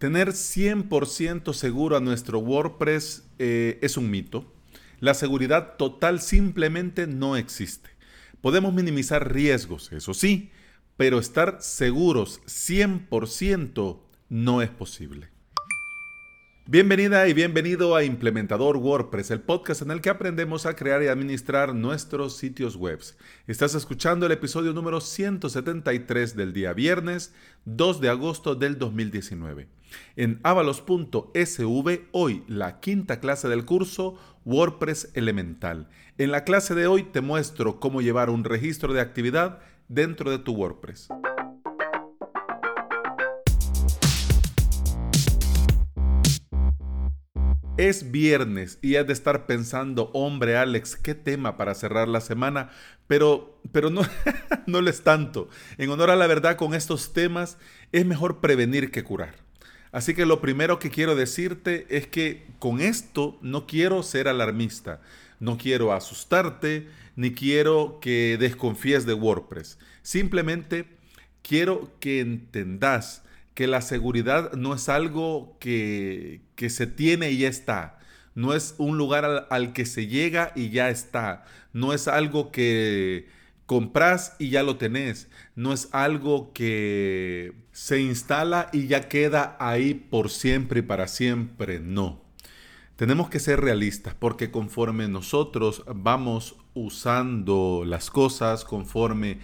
Tener 100% seguro a nuestro WordPress eh, es un mito. La seguridad total simplemente no existe. Podemos minimizar riesgos, eso sí, pero estar seguros 100% no es posible. Bienvenida y bienvenido a Implementador WordPress, el podcast en el que aprendemos a crear y administrar nuestros sitios web. Estás escuchando el episodio número 173 del día viernes 2 de agosto del 2019. En avalos.sv, hoy la quinta clase del curso WordPress Elemental. En la clase de hoy te muestro cómo llevar un registro de actividad dentro de tu WordPress. Es viernes y has de estar pensando, hombre Alex, qué tema para cerrar la semana, pero, pero no, no lo es tanto. En honor a la verdad, con estos temas es mejor prevenir que curar. Así que lo primero que quiero decirte es que con esto no quiero ser alarmista, no quiero asustarte, ni quiero que desconfíes de WordPress. Simplemente quiero que entendas que la seguridad no es algo que, se tiene y ya está. No es un lugar al, que se llega y ya está. No es algo que compras y ya lo tenés. No es algo que se instala y ya queda ahí por siempre y para siempre. No. Tenemos que ser realistas porque conforme nosotros vamos usando las cosas, conforme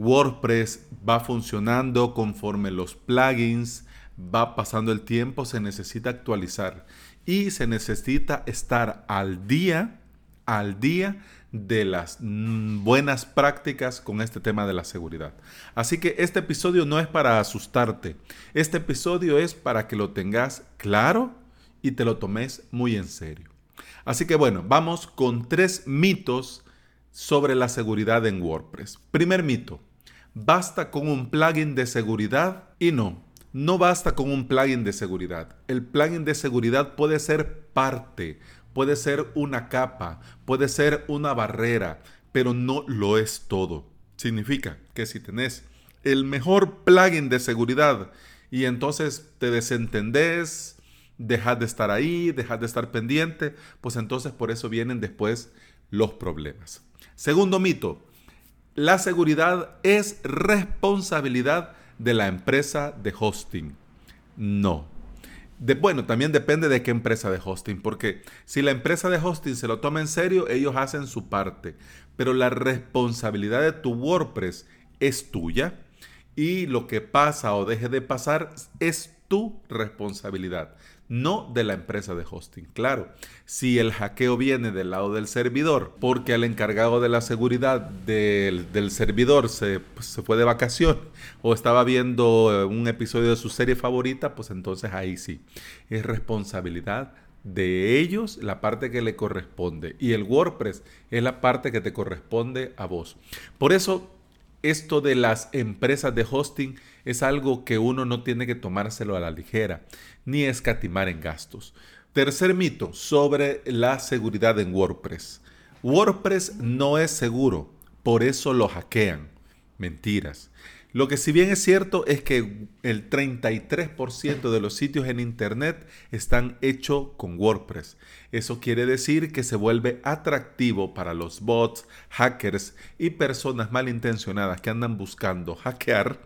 WordPress va funcionando conforme los plugins, va pasando el tiempo, se necesita actualizar y se necesita estar al día, al día de las mm, buenas prácticas con este tema de la seguridad. Así que este episodio no es para asustarte, este episodio es para que lo tengas claro y te lo tomes muy en serio. Así que bueno, vamos con tres mitos sobre la seguridad en WordPress. Primer mito, basta con un plugin de seguridad y no, no basta con un plugin de seguridad. El plugin de seguridad puede ser parte, puede ser una capa, puede ser una barrera, pero no lo es todo. Significa que si tenés el mejor plugin de seguridad y entonces te desentendés, dejas de estar ahí, dejas de estar pendiente, pues entonces por eso vienen después los problemas. Segundo mito, la seguridad es responsabilidad de la empresa de hosting. No. bueno, también depende de qué empresa de hosting, porque si la empresa de hosting se lo toma en serio, ellos hacen su parte, pero la responsabilidad de tu WordPress es tuya y lo que pasa o deje de pasar es tu responsabilidad no de la empresa de hosting. Claro, si el hackeo viene del lado del servidor, porque el encargado de la seguridad del, servidor se, pues, se, fue de vacación o estaba viendo eh, un episodio de su serie favorita, pues entonces ahí sí, es responsabilidad de ellos la parte que le corresponde y el WordPress es la parte que te corresponde a vos. Por eso esto de las empresas de hosting es algo que uno no tiene que tomárselo a la ligera, ni escatimar en gastos. Tercer mito sobre la seguridad en WordPress. WordPress no es seguro, por eso lo hackean. Mentiras. Lo que si bien es cierto es que el 33% de los sitios en Internet están hechos con WordPress. Eso quiere decir que se vuelve atractivo para los bots, hackers y personas malintencionadas que andan buscando hackear.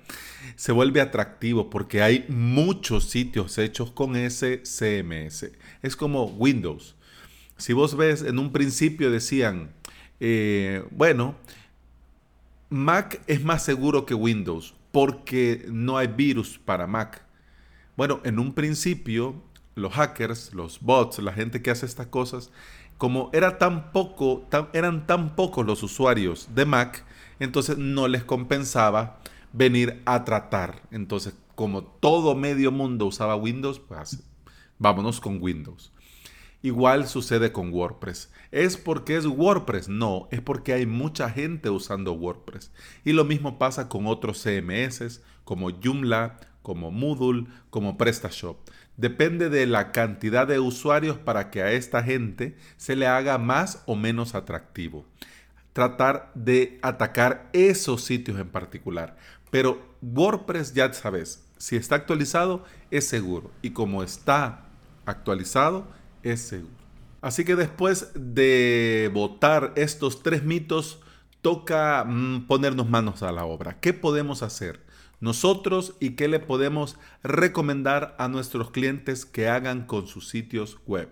Se vuelve atractivo porque hay muchos sitios hechos con ese CMS. Es como Windows. Si vos ves, en un principio decían, eh, bueno, Mac es más seguro que Windows porque no hay virus para Mac. Bueno, en un principio, los hackers, los bots, la gente que hace estas cosas, como era tan poco, eran tan pocos los usuarios de Mac, entonces no les compensaba venir a tratar. Entonces, como todo medio mundo usaba Windows, pues vámonos con Windows. Igual sucede con WordPress. ¿Es porque es WordPress? No, es porque hay mucha gente usando WordPress. Y lo mismo pasa con otros CMS como Joomla, como Moodle, como PrestaShop. Depende de la cantidad de usuarios para que a esta gente se le haga más o menos atractivo. Tratar de atacar esos sitios en particular. Pero WordPress ya sabes, Si está actualizado, es seguro. Y como está actualizado, es seguro. Así que después de votar estos tres mitos, toca mm, ponernos manos a la obra. ¿Qué podemos hacer nosotros y qué le podemos recomendar a nuestros clientes que hagan con sus sitios web?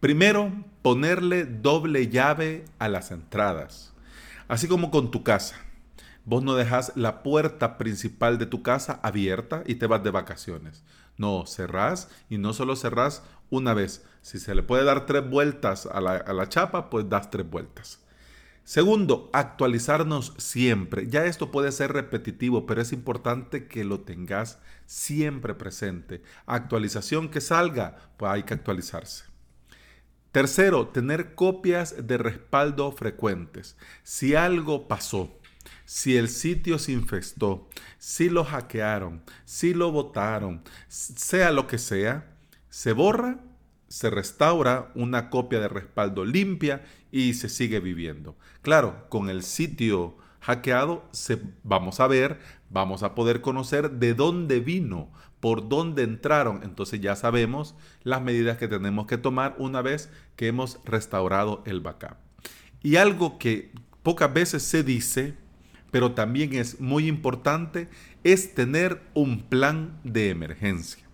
Primero, ponerle doble llave a las entradas. Así como con tu casa. Vos no dejas la puerta principal de tu casa abierta y te vas de vacaciones. No, cerrás y no solo cerrás una vez. Si se le puede dar tres vueltas a la, a la chapa, pues das tres vueltas. Segundo, actualizarnos siempre. Ya esto puede ser repetitivo, pero es importante que lo tengas siempre presente. Actualización que salga, pues hay que actualizarse. Tercero, tener copias de respaldo frecuentes. Si algo pasó, si el sitio se infestó, si lo hackearon, si lo votaron, sea lo que sea, se borra, se restaura una copia de respaldo limpia y se sigue viviendo. Claro, con el sitio hackeado se, vamos a ver, vamos a poder conocer de dónde vino, por dónde entraron. Entonces ya sabemos las medidas que tenemos que tomar una vez que hemos restaurado el backup. Y algo que pocas veces se dice, pero también es muy importante, es tener un plan de emergencia.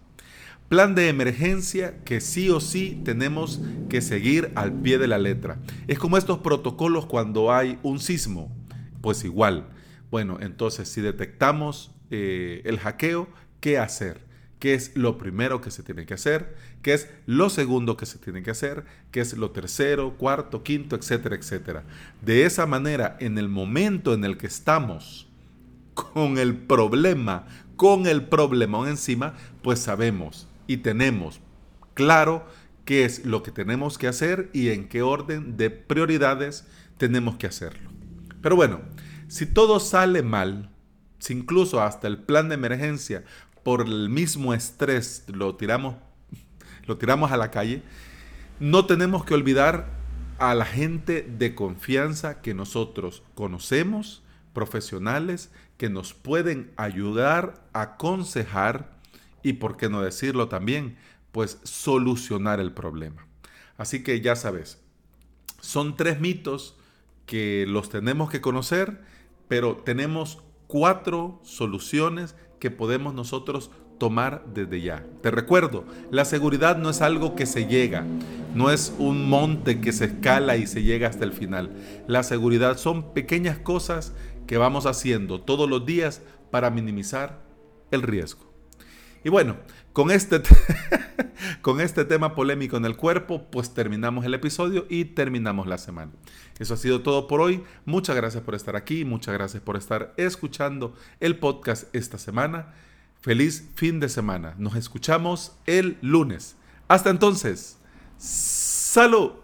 Plan de emergencia que sí o sí tenemos que seguir al pie de la letra. Es como estos protocolos cuando hay un sismo. Pues igual. Bueno, entonces si detectamos eh, el hackeo, ¿qué hacer? ¿Qué es lo primero que se tiene que hacer? ¿Qué es lo segundo que se tiene que hacer? ¿Qué es lo tercero, cuarto, quinto, etcétera, etcétera? De esa manera, en el momento en el que estamos con el problema, con el problemón encima, pues sabemos y tenemos claro qué es lo que tenemos que hacer y en qué orden de prioridades tenemos que hacerlo. Pero bueno, si todo sale mal, si incluso hasta el plan de emergencia por el mismo estrés lo tiramos, lo tiramos a la calle, no tenemos que olvidar a la gente de confianza que nosotros conocemos, profesionales que nos pueden ayudar, aconsejar y, por qué no decirlo también, pues solucionar el problema. Así que ya sabes, son tres mitos que los tenemos que conocer, pero tenemos cuatro soluciones que podemos nosotros tomar desde ya. Te recuerdo, la seguridad no es algo que se llega, no es un monte que se escala y se llega hasta el final. La seguridad son pequeñas cosas que vamos haciendo todos los días para minimizar el riesgo. Y bueno, con este, con este tema polémico en el cuerpo, pues terminamos el episodio y terminamos la semana. Eso ha sido todo por hoy. Muchas gracias por estar aquí, muchas gracias por estar escuchando el podcast esta semana. Feliz fin de semana. Nos escuchamos el lunes. Hasta entonces. Salud.